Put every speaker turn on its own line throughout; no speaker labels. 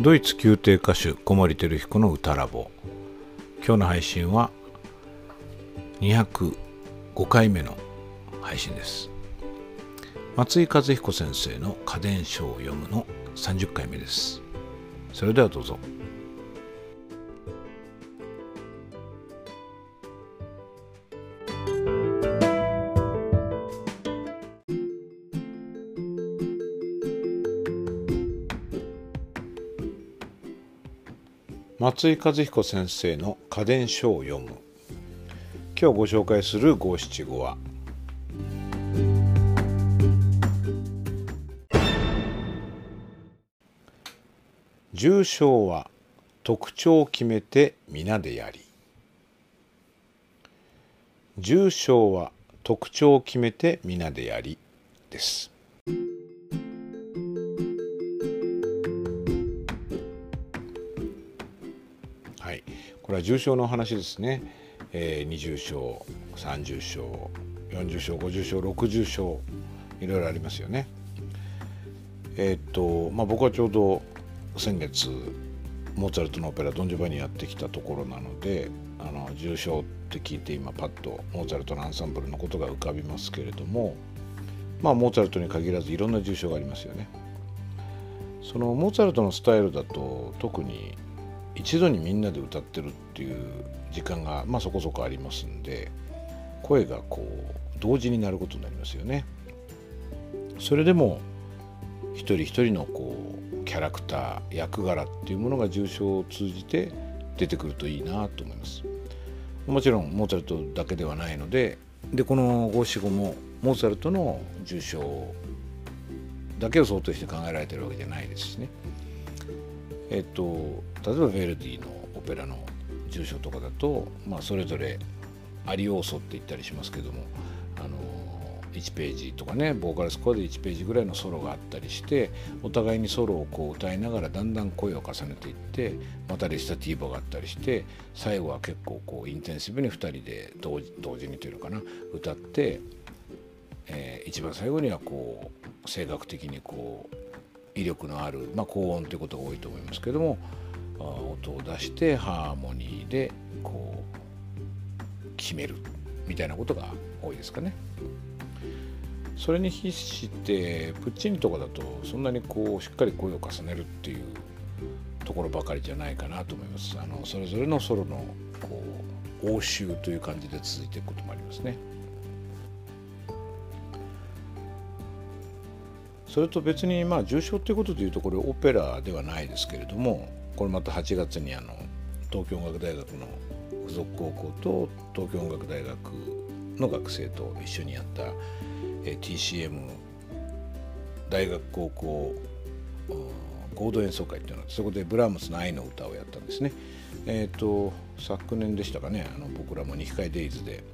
ドイツ宮廷歌手小森照彦の歌ラボ今日の配信は205回目の配信です。松井和彦先生の家電書を読むの30回目です。それではどうぞ。松井和彦先生の家電書を読む。今日ご紹介する五七五は。重症は特徴を決めて皆でやり。重症は特徴を決めて皆でやりです。これは重症の話ですね、えー、20章30章40章50章60章いろいろありますよねえー、っとまあ僕はちょうど先月モーツァルトのオペラ「ドン・ジョバニ」やってきたところなのであの重症って聞いて今パッとモーツァルトのアンサンブルのことが浮かびますけれどもまあモーツァルトに限らずいろんな重症がありますよね。そのモーツァルトのスタイルだと特に一度にみんなで歌ってるっていう時間がまあそこそこありますんで声がこう同時になることになりますよね。それでも一人一人のこうキャラクター役柄っていうものが重症を通じて出てくるといいなと思います。もちろんモーツァルトだけではないのででこの五七五もモーツァルトの重症だけを想定して考えられてるわけじゃないですしね。えっと例えばヴェルディのオペラの重症とかだと、まあ、それぞれアリオーソって言ったりしますけどもあの1ページとかねボーカルスコアで1ページぐらいのソロがあったりしてお互いにソロをこう歌いながらだんだん声を重ねていってまたレスタティーボがあったりして最後は結構こうインテンシブに2人で同時にというのかな歌って、えー、一番最後にはこう声楽的にこう威力のある、まあ、高音ということが多いと思いますけども音を出してハーモニーでこう決めるみたいなことが多いですかね。それに比してプッチニとかだとそんなにこうしっかり声を重ねるっていうところばかりじゃないかなと思います。あのそれぞれのソロのこう応酬という感じで続いていくこともありますね。それと別にまあ重症っていうことでいうとこれオペラではないですけれどもこれまた8月にあの東京音楽大学の附属高校と東京音楽大学の学生と一緒にやった、え TCM 大学高校合同演奏会っていうのはそこでブラームスの愛の歌をやったんですね。えっ、ー、と昨年でしたかねあの僕らも二期会デイズで、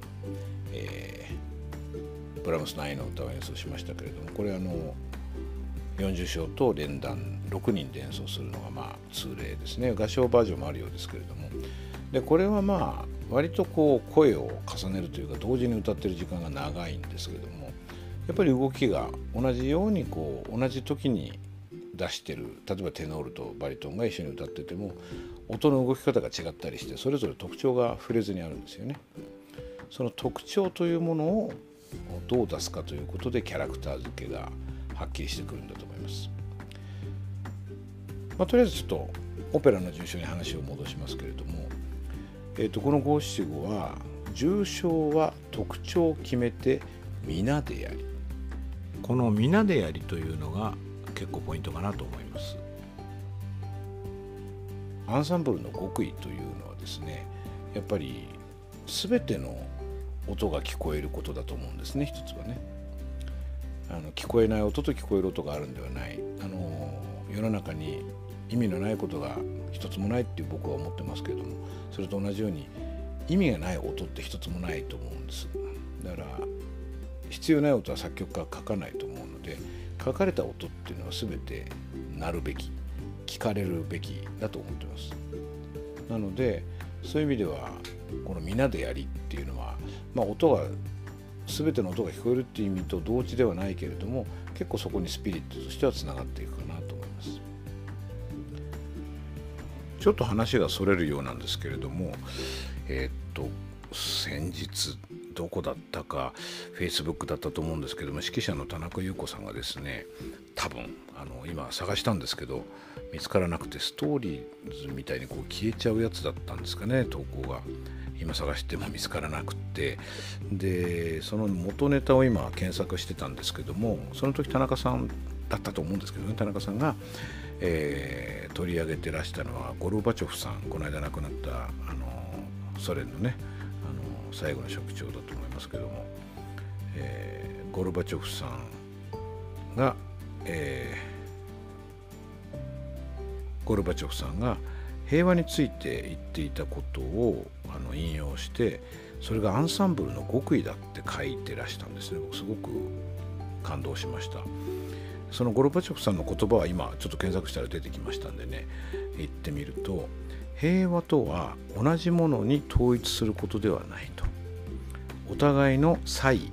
えー、ブラームスの愛の歌を演奏しましたけれどもこれあの四重唱と連弾6人で演奏するのがまあ通例ですね合唱バージョンもあるようですけれどもでこれはまあ割とこう声を重ねるというか同時に歌ってる時間が長いんですけどもやっぱり動きが同じようにこう同じ時に出してる例えばテノールとバリトンが一緒に歌ってても音の動き方が違ったりしてそれぞれ特徴が触れずにあるんですよね。その特徴というものをどう出すかということでキャラクター付けがはっきりしてくるんだと思います。まあ、とりあえずちょっとオペラの重賞に話を戻しますけれども、えー、とこの五七五は重賞は特徴を決めて皆でやりこの皆でやりというのが結構ポイントかなと思います。アンサンブルの極意というのはですねやっぱり全ての音が聞こえることだと思うんですね一つはね。あの聞こえない音と聞こえる音があるんではない。あの世の中に意味のないことが一つもないっていう僕は思ってますけれどもそれと同じように意味がない音って一つもないと思うんです。だから必要ない音は作曲家は書かないと思うので書かれた音っていうのは全て鳴るべき聞かれるべきだと思ってます。なのでそういう意味ではこの「皆でやり」っていうのは、まあ、音が全ての音が聞こえるっていう意味と同時ではないけれども結構そこにスピリットとしてはつながっていくかなと思います。ちょっと話がそれるようなんですけれどもえー、っと先日どこだったかフェイスブックだったと思うんですけども指揮者の田中優子さんがですね多分あの今探したんですけど見つからなくてストーリーズみたいにこう消えちゃうやつだったんですかね投稿が今探しても見つからなくてでその元ネタを今検索してたんですけどもその時田中さんだったと思うんですけどね田中さんが、えー、取り上げてらしたのはゴルバチョフさんこの間亡くなったあのソ連のねあの最後の職長だと思いますけども、えー、ゴルバチョフさんが、えー、ゴルバチョフさんが平和について言っていたことをあの引用してそれがアンサンブルの極意だって書いてらしたんですね。僕すごく感動しました。そのゴルバチョフさんの言葉は今ちょっと検索したら出てきましたんでね言ってみると平和とは同じものに統一することではないと。お互いの差異違い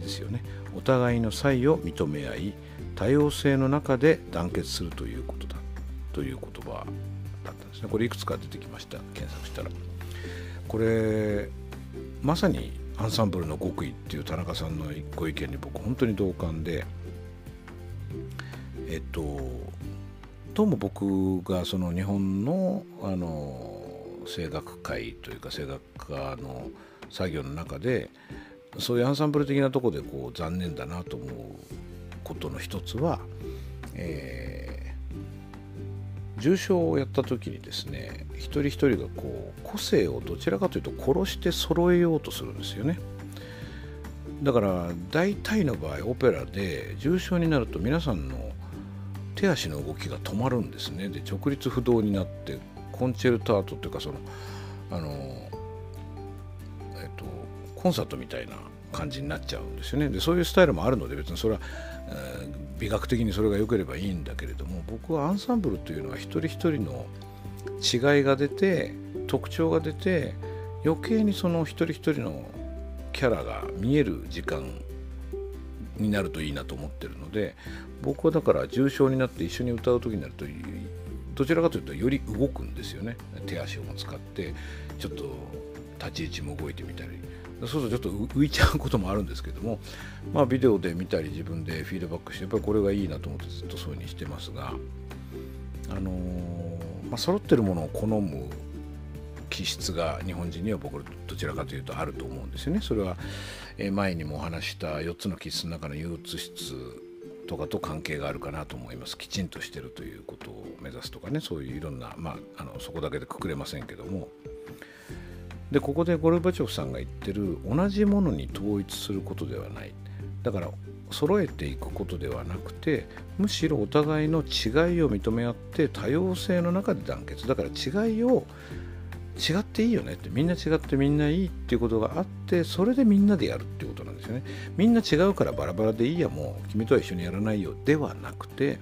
ですよね。お互いの差異を認め合い多様性の中で団結するということだという言葉だったんですね。これいくつか出てきました。検索したら。これまさにアンサンブルの極意っていう田中さんのご意見に僕本当に同感でえっとどうも僕がその日本のあの声楽界というか声楽家の作業の中でそういうアンサンブル的なとこでこう残念だなと思うことの一つは、えー、重症をやった時にですね一人一人がこう個性をどちらかというと殺して揃えようとするんですよね。だから大体の場合オペラで重症になると皆さんの手足の動きが止まるんですねで直立不動になってコンチェルタートっていうかそのあのえっとコンサートみたいな感じになっちゃうんですよねでそういうスタイルもあるので別にそれは、美学的にそれが良ければいいんだけれども僕はアンサンブルというのは一人一人の違いが出て特徴が出て余計にその一人一人のキャラが見える時間になるといいなと思ってるので僕はだから重症になって一緒に歌う時になるとどちらかというとより動くんですよね。手足を使ってちょっと立ち位置も動いてみたりそうするとちょっと浮いちゃうこともあるんですけどもまあビデオで見たり自分でフィードバックしてやっぱりこれがいいなと思ってずっとそういうふうにしてますがあのー、まあ揃ってるものを好む気質が日本人には僕どちらかというとあると思うんですよね。それは前にもお話した4つの気質の中の憂鬱質とかと関係があるかなと思いますきちんとしてるということを目指すとかねそういういろんな、まあ、あのそこだけでくくれませんけどもでここでゴルバチョフさんが言ってる同じものに統一することではない。だから揃えていくことではなくてむしろお互いの違いを認め合って多様性の中で団結。だから違いを違っていいよねってみんな違ってみんないいっていうことがあってそれでみんなでやるっていうことなんですよね。みんな違うからバラバラでいいやもう君とは一緒にやらないよ。ではなくて、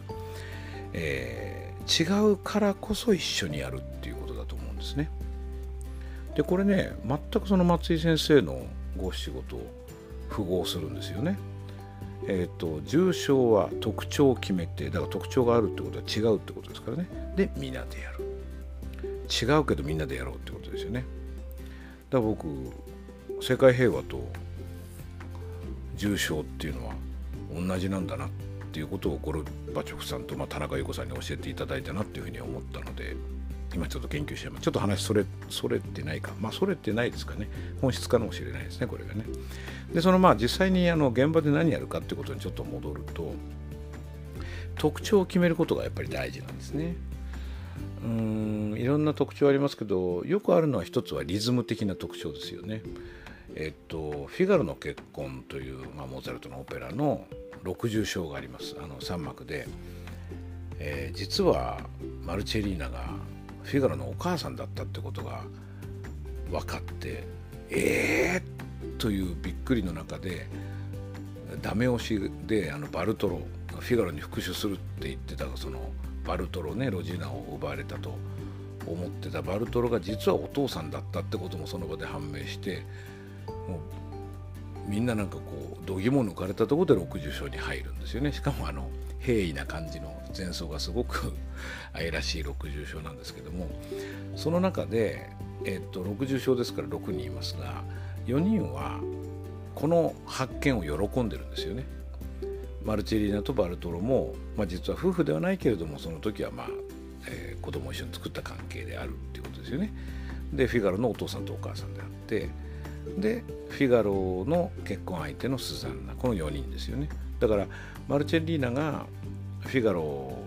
えー、違うからこそ一緒にやるっていうことだと思うんですね。でこれね全くその松井先生のご仕事を符合するんですよね。え、ー、と重症は特徴を決めてだから特徴があるってことは違うってことですからね。で皆でやる。違うけどみんなでやろうってことですよね。だから僕世界平和と重症っていうのは同じなんだなっていうことをゴルバチョフさんと、まあ、田中優子さんに教えていただいたなっていうふうに思ったので。今ちょっと研究してます。ちょっと話それそれってないか。まあそれってないですかね。本質かもしれないですねこれがね。でそのまあ実際にあの現場で何やるかってことにちょっと戻ると特徴を決めることがやっぱり大事なんですね。うんいろんな特徴ありますけどよくあるのは一つはリズム的な特徴ですよね。えっと「フィガロの結婚」という、まあ、モーツァルトのオペラの60章があります。あの3幕で、えー、実はマルチェリーナがフィガロのお母さんだったってことが分かってえー？というびっくりの中でダメ押しであのバルトロフィガロに復讐するって言ってたそのバルトロねロジーナを奪われたと思ってたバルトロが実はお父さんだったってこともその場で判明してもみんななんかこう度肝抜かれたところで60章に入るんですよねしかもあの平易な感じの前奏がすごく 愛らしい60章なんですけどもその中で、えっと、60章ですから6人いますが4人はこの発見を喜んでるんですよね。マルチェリーナとバルトロも、まあ、実は夫婦ではないけれどもその時はまあ、えー、子供を一緒に作った関係であるっていうことですよね。でフィガロのお父さんとお母さんであってでフィガロの結婚相手のスザンナこの4人ですよね。だからマルチェリーナがフィガロ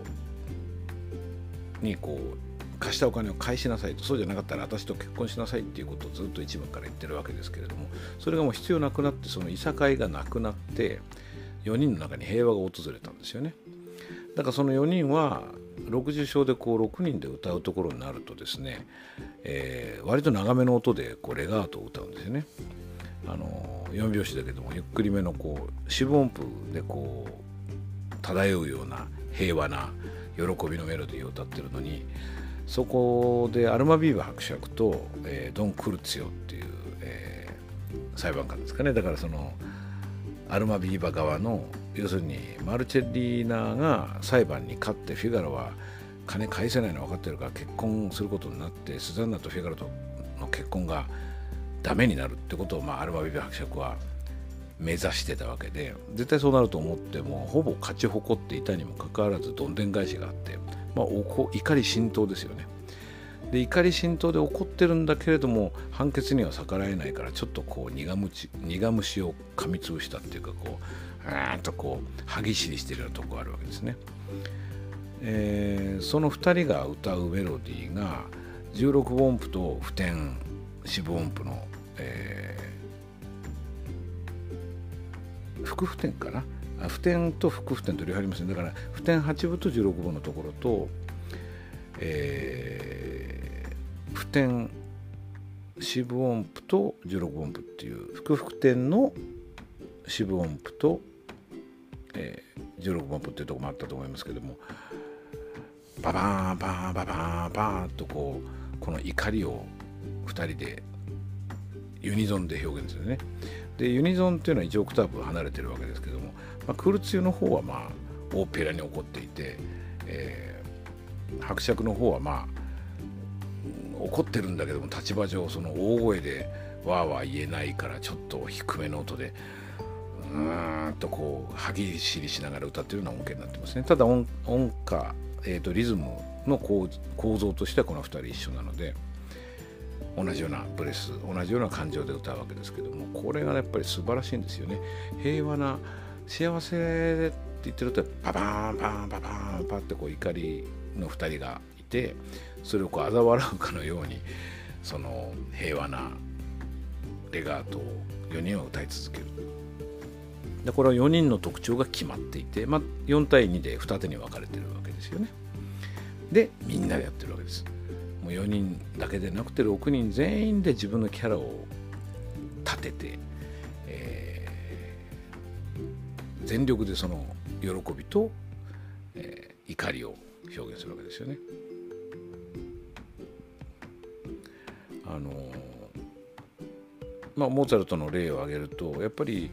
にこう貸したお金を返しなさいとそうじゃなかったら私と結婚しなさいっていうことをずっと一番から言ってるわけですけれどもそれがもう必要なくなってそのいさかいがなくなって4人の中に平和が訪れたんですよねだからその4人は60章でこう6人で歌うところになるとですね、えー、割と長めの音でこうレガートを歌うんですよね。あの4拍子だけどもゆっくりめのこう四分音符でこう漂うような平和な喜びのメロディーを歌ってるのにそこでアルマビーバ伯爵と、えー、ドン・クルツィオっていう、えー、裁判官ですかね。だからそのアルマビーバ側の要するにマルチェリーナが裁判に勝ってフィガロは金返せないの分かってるから結婚することになってスザンナとフィガロとの結婚がダメになるってことを、まあ、アルマビーバ伯爵は目指してたわけで絶対そうなると思ってもほぼ勝ち誇っていたにもかかわらずどんでん返しがあってまあ、怒り浸透ですよね。で怒り浸透で怒ってるんだけれども判決には逆らえないからちょっとこう苦虫苦虫を噛みつぶしたっていうかこうーんとこう歯ぎしりしてるようなとこがあるわけですね。えー、その2人が歌うメロディーが16音符と普天四分音符の、えー、副普天かな？普天と副普天と両方ありますねだから普天8分と16分のところと、えー、普天四分音符と16音符っていう副普天の四分音符と、えー、16音符っていうとこもあったと思いますけどもババーンバーンババーンバーンとこうこの怒りを2人でユニゾンで表現するね。でユニゾンっていうのは1オクターブ離れてるわけですけどもまあ、クルツユの方はまあ大っぺらに怒っていて、えー、伯爵の方はまあ怒ってるんだけども立場上その大声でわーわー言えないからちょっと低めの音でうんとこう歯ぎしりしながら歌ってるような音源になってますね。ただ音音歌、えーと、リズムの構造としてはこの2人一緒なので同じようなブレス同じような感情で歌うわけですけどもこれがやっぱり素晴らしいんですよね。平和な幸せって言ってるとパパーンパーンパパンパってこう怒りの2人がいてそれをこう嘲笑うかのようにその平和なレガートを4人は歌い続けるでこれは4人の特徴が決まっていて、まあ、4対2で二手に分かれてるわけですよねでみんなでやってるわけですもう4人だけでなくて6人全員で自分のキャラを立てて全力でその喜びと、えー、怒りを表現するわけですよね。あのまあ、モーツァルトの例を挙げるとやっぱり、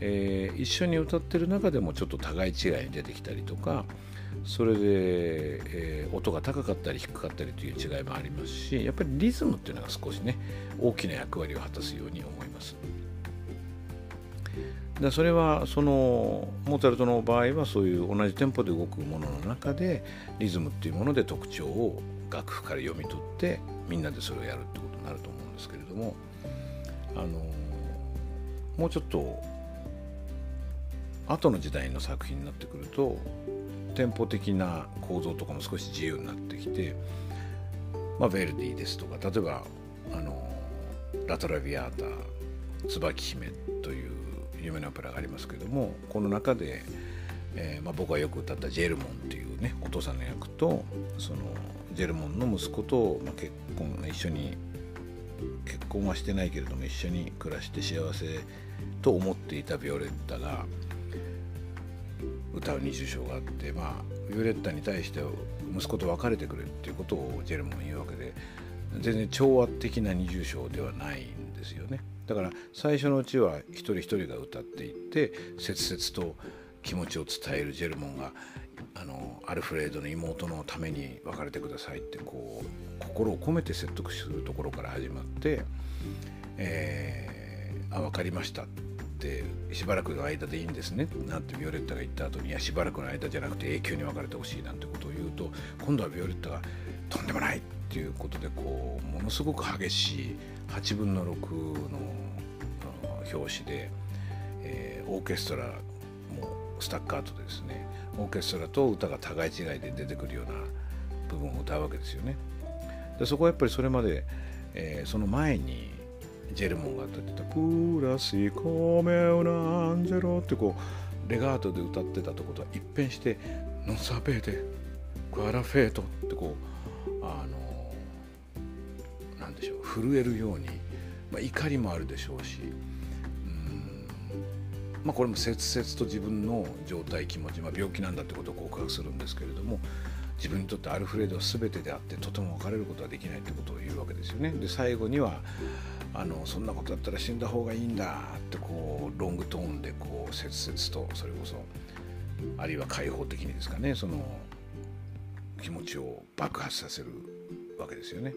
えー、一緒に歌ってる中でもちょっと互い違いに出てきたりとかそれで、えー、音が高かったり低かったりという違いもありますしやっぱりリズムっていうのが少しね大きな役割を果たすように思います。でそれはそのモーツァルトの場合はそういう同じテンポで動くものの中でリズムっていうもので特徴を楽譜から読み取ってみんなでそれをやるってことになると思うんですけれどもあのもうちょっと後の時代の作品になってくるとテンポ的な構造とかも少し自由になってきて、まあ、ヴェルディですとか例えばあのラトラビアータ椿姫という有名なオペラがありますけどもこの中で、えーまあ、僕がよく歌ったジェルモンっていうねお父さんの役とそのジェルモンの息子と、まあ、結婚一緒に結婚はしてないけれども一緒に暮らして幸せと思っていたビオレッタが歌う二重唱があってまあビオレッタに対して息子と別れてくれっていうことをジェルモン言うわけで全然調和的な二重唱ではないんですよね。だから最初のうちは一人一人が歌っていって切々と気持ちを伝えるジェルモンがあのアルフレードの妹のために別れてくださいってこう心を込めて説得するところから始まって、えー、あ分かりましたってしばらくの間でいいんですねなんてビオレッタが言った後にいやしばらくの間じゃなくて永久に別れてほしいなんてことを言うと今度はビオレッタがとんでもないっていうことでこうものすごく激しい8分の6の表紙で、えー、オーケストラもスタッカートでですねオーケストラと歌が互い違いで出てくるような部分を歌うわけですよね。でそこはやっぱりそれまで、えー、その前にジェルモンが歌ってた「プラシコメオナアンジェロ」ってこうレガートで歌ってたとことは一変して「ノサペーテクアラフェート」ってこうあのなんでしょう震えるように、まあ、怒りもあるでしょうしまあ、これも切々と自分の状態気持ち、まあ、病気なんだってことを告白するんですけれども自分にとってアルフレードは全てであってとても別れることはできないってことを言うわけですよね。で最後にはあのそんなことだったら死んだ方がいいんだってこうロングトーンでこう切々とそれこそあるいは開放的にですかねその気持ちを爆発させるわけですよね。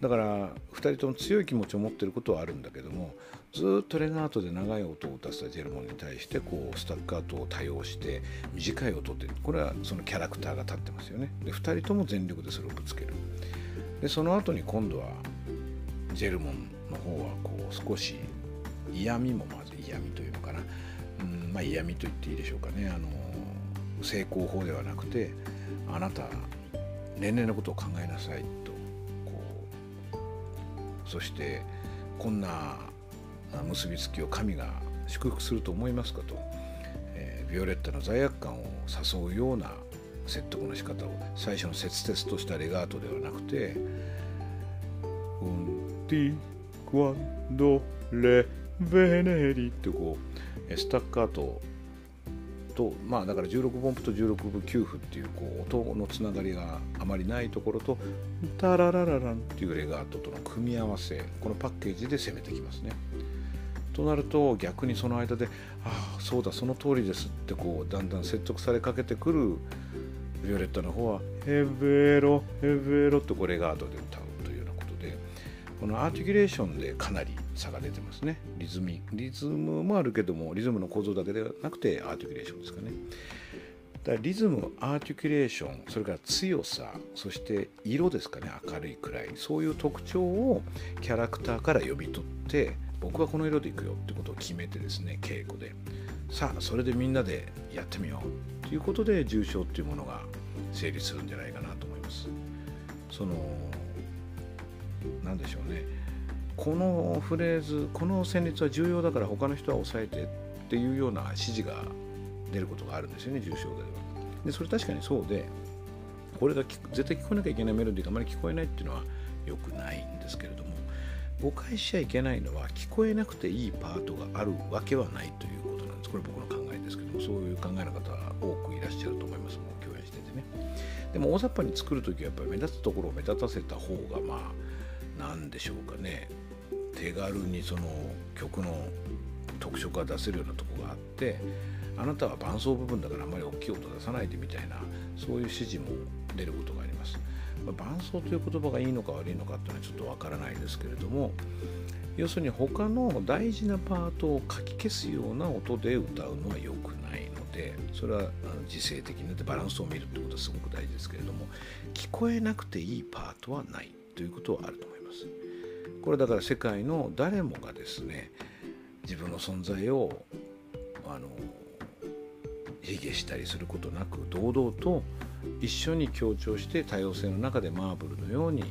だから2人とも強い気持ちを持ってることはあるんだけどもずっとレガートで長い音を打たせたジェルモンに対してこうスタッカートを多用して短い音ってこれはそのキャラクターが立ってますよねで2人とも全力でそれをぶつけるでその後に今度はジェルモンの方はこう少し嫌味もまず嫌味というのかな、うんまあ、嫌味と言っていいでしょうかね。あの成功法ではなくてあなた年齢のことを考えなさいとこうそしてこんな結びつきを神が祝福すると思いますかと、えー、ビオレッタの罪悪感を誘うような説得の仕方を最初の切々としたレガートではなくて「ウンティクワンドレベネリ」ってこうスタッカートとまあだから16分音符と16分9符っていうこう音のつながりがあまりないところとタラララランっていうレガートとの組み合わせこのパッケージで攻めてきますね。となると逆にその間で「ああそうだその通りです」ってこうだんだん説得されかけてくるビオレッタの方は「ヘベロヘベロ」とこれが後でこのアーティキュレーションでかなり差が出てますね。リズミリズムもあるけどもリズムの構造だけではなくてアーティキュレーションですかね。だからリズムアーティキュレーションそれから強さそして色ですかね明るいくらい。そういう特徴をキャラクターから読み取って僕はこの色でいくよってことを決めてですね稽古で。さあそれでみんなでやってみようということで重症っていうものが成立するんじゃないかなと思います。その何でしょうね。このフレーズこの旋律は重要だから他の人は抑えてっていうような指示が出ることがあるんですよね重症では。でそれ確かにそうでこれが絶対聞こえなきゃいけないメロディーがあまり聞こえないっていうのは良くないんですけれども誤解しちゃいけないのは聞こえなくていいパートがあるわけはないということなんです。これ僕の考えですけどもそういう考えの方は多くいらっしゃると思います。もう共演しててね。でも大雑把に作る時はやっぱり目立つところを目立たせた方がまあ何でしょうかね手軽にその曲の特色が出せるようなとこがあってあなたは伴奏部分だからあんまり大きい音出さないでみたいなそういう指示も出ることがあります。まあ、伴奏という言葉がいいのか悪いのかっていうのはちょっとわからないですけれども要するに他の大事なパートをかき消すような音で歌うのは良くないのでそれは時勢的になってバランスを見るってことはすごく大事ですけれども聞こえなくていいパートはないということはあると思います。これだから世界の誰もがですね自分の存在をあの卑下したりすることなく堂々と一緒に協調して多様性の中でマーブルのように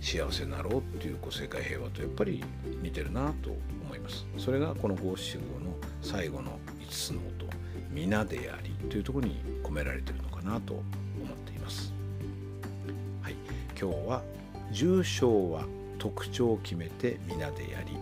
幸せになろうっていうこう世界平和とやっぱり似てるなと思います。それがこの五七五の最後の5つの音「皆であり」というところに込められてるのかなと思っています。はい。今日は重症は特徴を決めて皆でやり